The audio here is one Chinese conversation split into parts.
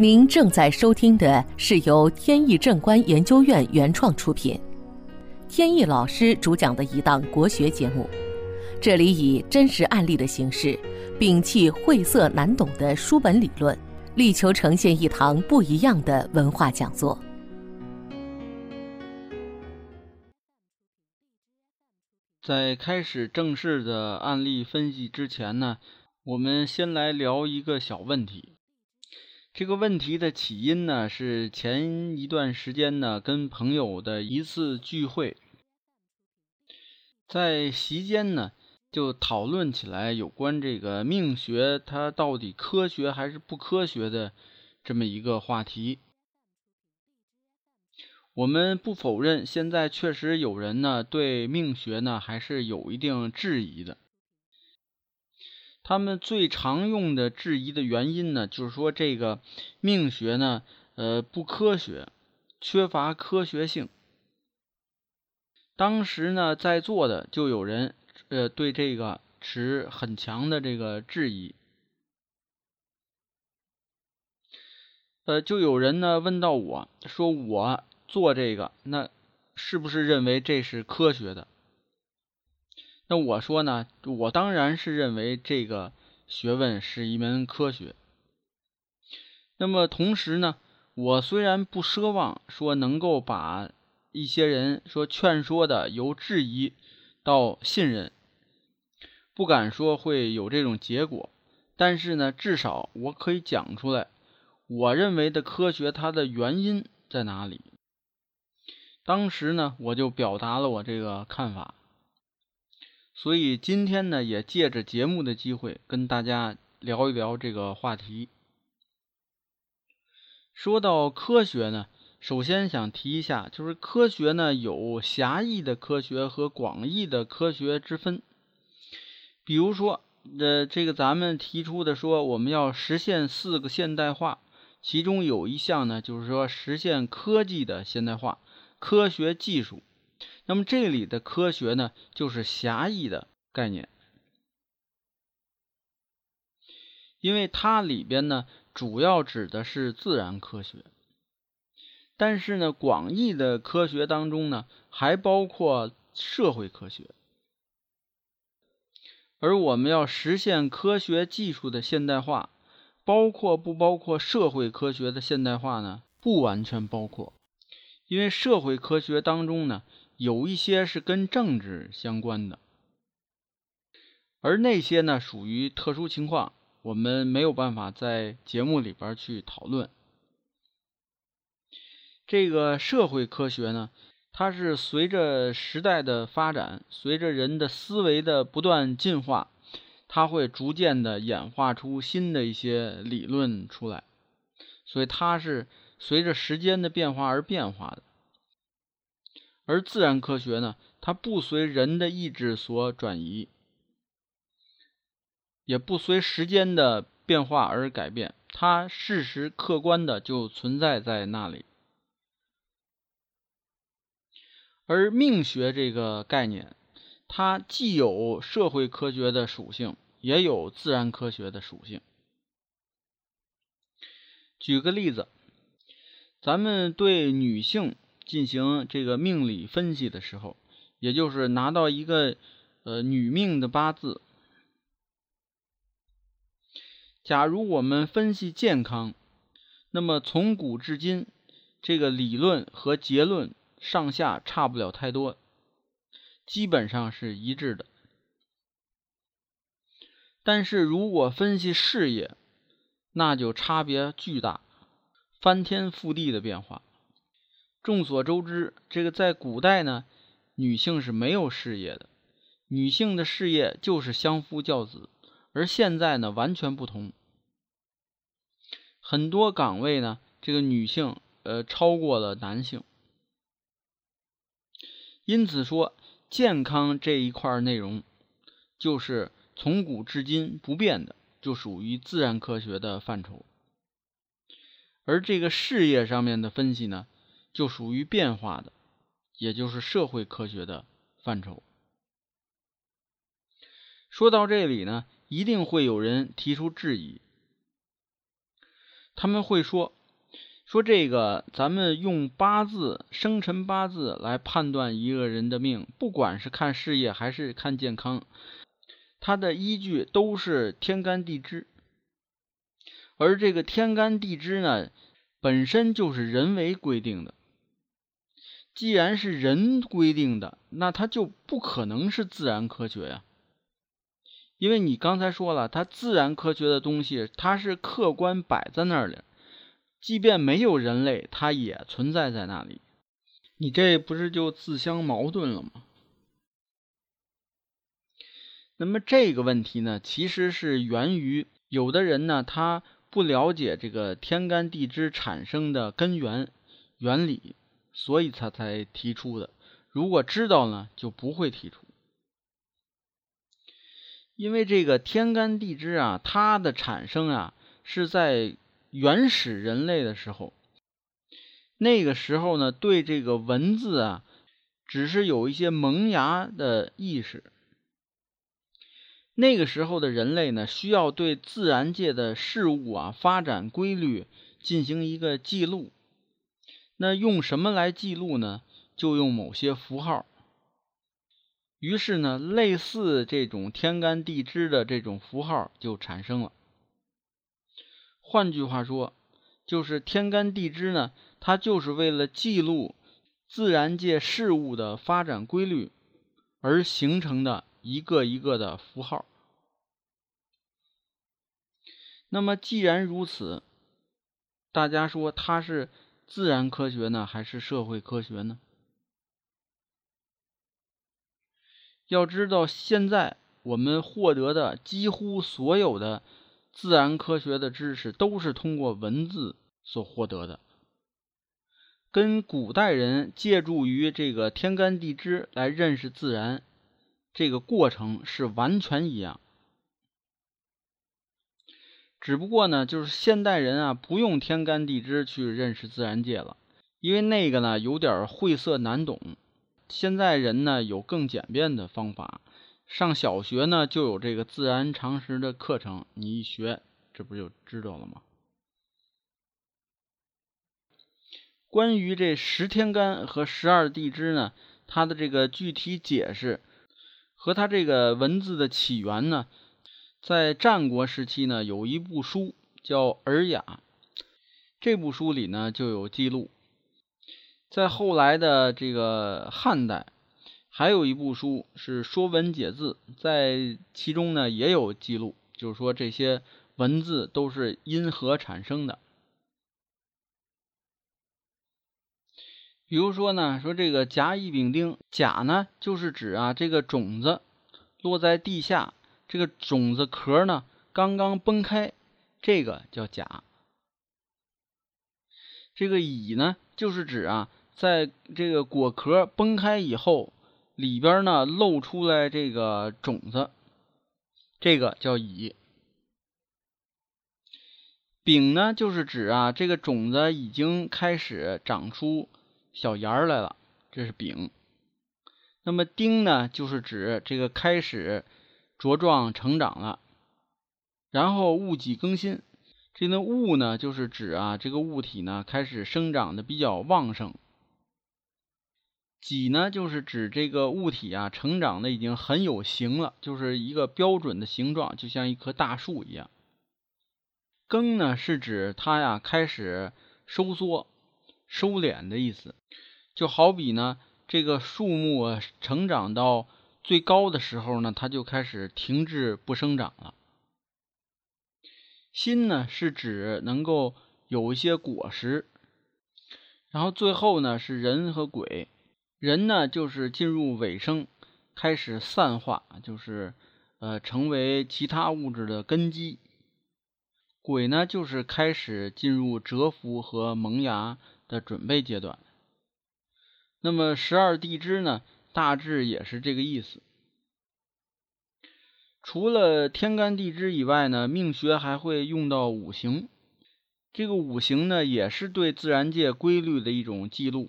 您正在收听的是由天意正观研究院原创出品，天意老师主讲的一档国学节目。这里以真实案例的形式，摒弃晦涩难懂的书本理论，力求呈现一堂不一样的文化讲座。在开始正式的案例分析之前呢，我们先来聊一个小问题。这个问题的起因呢，是前一段时间呢，跟朋友的一次聚会，在席间呢，就讨论起来有关这个命学它到底科学还是不科学的这么一个话题。我们不否认，现在确实有人呢对命学呢还是有一定质疑的。他们最常用的质疑的原因呢，就是说这个命学呢，呃，不科学，缺乏科学性。当时呢，在座的就有人呃对这个持很强的这个质疑，呃，就有人呢问到我说我。做这个，那是不是认为这是科学的？那我说呢，我当然是认为这个学问是一门科学。那么同时呢，我虽然不奢望说能够把一些人说劝说的由质疑到信任，不敢说会有这种结果，但是呢，至少我可以讲出来，我认为的科学它的原因在哪里。当时呢，我就表达了我这个看法，所以今天呢，也借着节目的机会跟大家聊一聊这个话题。说到科学呢，首先想提一下，就是科学呢有狭义的科学和广义的科学之分。比如说，呃，这个咱们提出的说，我们要实现四个现代化，其中有一项呢，就是说实现科技的现代化。科学技术，那么这里的科学呢，就是狭义的概念，因为它里边呢，主要指的是自然科学。但是呢，广义的科学当中呢，还包括社会科学。而我们要实现科学技术的现代化，包括不包括社会科学的现代化呢？不完全包括。因为社会科学当中呢，有一些是跟政治相关的，而那些呢属于特殊情况，我们没有办法在节目里边去讨论。这个社会科学呢，它是随着时代的发展，随着人的思维的不断进化，它会逐渐的演化出新的一些理论出来，所以它是。随着时间的变化而变化的，而自然科学呢，它不随人的意志所转移，也不随时间的变化而改变，它事实客观的就存在在那里。而命学这个概念，它既有社会科学的属性，也有自然科学的属性。举个例子。咱们对女性进行这个命理分析的时候，也就是拿到一个呃女命的八字，假如我们分析健康，那么从古至今，这个理论和结论上下差不了太多，基本上是一致的。但是如果分析事业，那就差别巨大。翻天覆地的变化。众所周知，这个在古代呢，女性是没有事业的，女性的事业就是相夫教子。而现在呢，完全不同，很多岗位呢，这个女性呃超过了男性。因此说，健康这一块内容，就是从古至今不变的，就属于自然科学的范畴。而这个事业上面的分析呢，就属于变化的，也就是社会科学的范畴。说到这里呢，一定会有人提出质疑。他们会说说这个，咱们用八字生辰八字来判断一个人的命，不管是看事业还是看健康，它的依据都是天干地支。而这个天干地支呢，本身就是人为规定的。既然是人规定的，那它就不可能是自然科学呀。因为你刚才说了，它自然科学的东西，它是客观摆在那儿的，即便没有人类，它也存在在那里。你这不是就自相矛盾了吗？那么这个问题呢，其实是源于有的人呢，他不了解这个天干地支产生的根源原理，所以他才提出的。如果知道呢，就不会提出。因为这个天干地支啊，它的产生啊是在原始人类的时候，那个时候呢，对这个文字啊，只是有一些萌芽的意识。那个时候的人类呢，需要对自然界的事物啊发展规律进行一个记录。那用什么来记录呢？就用某些符号。于是呢，类似这种天干地支的这种符号就产生了。换句话说，就是天干地支呢，它就是为了记录自然界事物的发展规律而形成的一个一个的符号。那么既然如此，大家说它是自然科学呢，还是社会科学呢？要知道，现在我们获得的几乎所有的自然科学的知识，都是通过文字所获得的，跟古代人借助于这个天干地支来认识自然这个过程是完全一样。只不过呢，就是现代人啊，不用天干地支去认识自然界了，因为那个呢有点晦涩难懂。现在人呢有更简便的方法，上小学呢就有这个自然常识的课程，你一学，这不就知道了吗？关于这十天干和十二地支呢，它的这个具体解释和它这个文字的起源呢，在战国时期呢有一部书叫《尔雅》，这部书里呢就有记录。在后来的这个汉代，还有一部书是《说文解字》，在其中呢也有记录，就是说这些文字都是因何产生的。比如说呢，说这个甲乙丙丁，甲呢就是指啊这个种子落在地下，这个种子壳呢刚刚崩开，这个叫甲。这个乙呢就是指啊。在这个果壳崩开以后，里边呢露出来这个种子，这个叫乙。丙呢就是指啊这个种子已经开始长出小芽来了，这是丙。那么丁呢就是指这个开始茁壮成长了，然后物己更新。这个物呢就是指啊这个物体呢开始生长的比较旺盛。己呢，就是指这个物体啊，成长的已经很有形了，就是一个标准的形状，就像一棵大树一样。庚呢，是指它呀开始收缩、收敛的意思，就好比呢，这个树木啊成长到最高的时候呢，它就开始停滞不生长了。心呢，是指能够有一些果实，然后最后呢是人和鬼。人呢，就是进入尾声，开始散化，就是呃，成为其他物质的根基。鬼呢，就是开始进入蛰伏和萌芽的准备阶段。那么十二地支呢，大致也是这个意思。除了天干地支以外呢，命学还会用到五行。这个五行呢，也是对自然界规律的一种记录。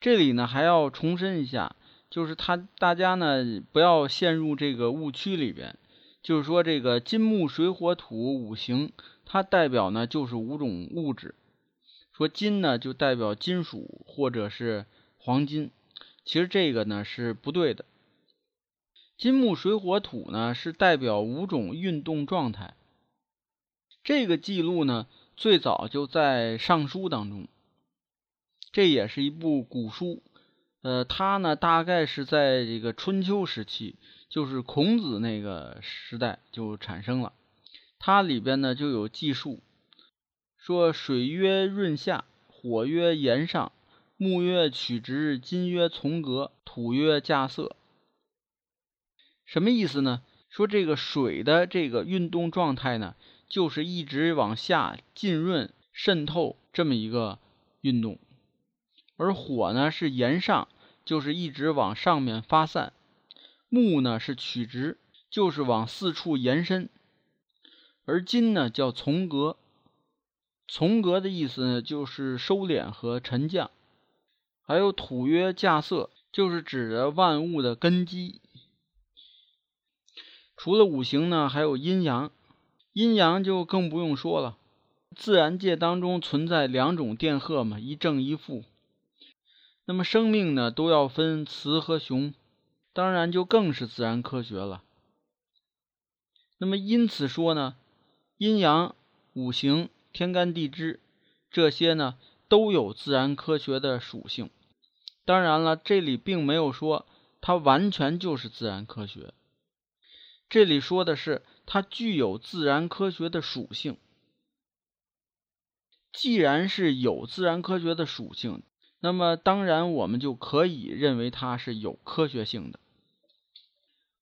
这里呢还要重申一下，就是他大家呢不要陷入这个误区里边。就是说这个金木水火土五行，它代表呢就是五种物质。说金呢就代表金属或者是黄金，其实这个呢是不对的。金木水火土呢是代表五种运动状态。这个记录呢最早就在《尚书》当中，这也是一部古书。呃，它呢大概是在这个春秋时期，就是孔子那个时代就产生了。它里边呢就有记述。说水曰润下，火曰炎上，木曰曲直，金曰从革，土曰稼色。什么意思呢？说这个水的这个运动状态呢，就是一直往下浸润、渗透这么一个运动；而火呢是炎上，就是一直往上面发散；木呢是曲直，就是往四处延伸；而金呢叫从革。从革的意思呢，就是收敛和沉降。还有土曰稼色，就是指的万物的根基。除了五行呢，还有阴阳。阴阳就更不用说了。自然界当中存在两种电荷嘛，一正一负。那么生命呢，都要分雌和雄，当然就更是自然科学了。那么因此说呢，阴阳五行。天干地支这些呢，都有自然科学的属性。当然了，这里并没有说它完全就是自然科学。这里说的是它具有自然科学的属性。既然是有自然科学的属性，那么当然我们就可以认为它是有科学性的。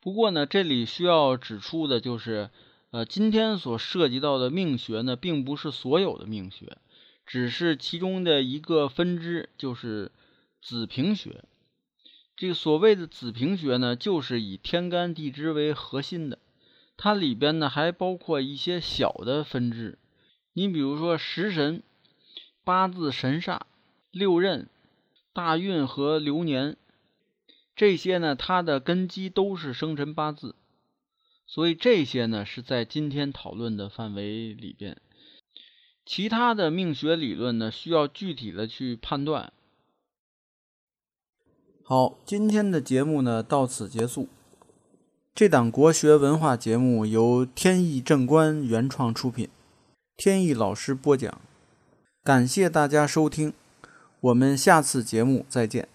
不过呢，这里需要指出的就是。呃，今天所涉及到的命学呢，并不是所有的命学，只是其中的一个分支，就是子平学。这个所谓的子平学呢，就是以天干地支为核心的，它里边呢还包括一些小的分支。你比如说食神、八字神煞、六壬、大运和流年，这些呢，它的根基都是生辰八字。所以这些呢是在今天讨论的范围里边，其他的命学理论呢需要具体的去判断。好，今天的节目呢到此结束。这档国学文化节目由天意正观原创出品，天意老师播讲，感谢大家收听，我们下次节目再见。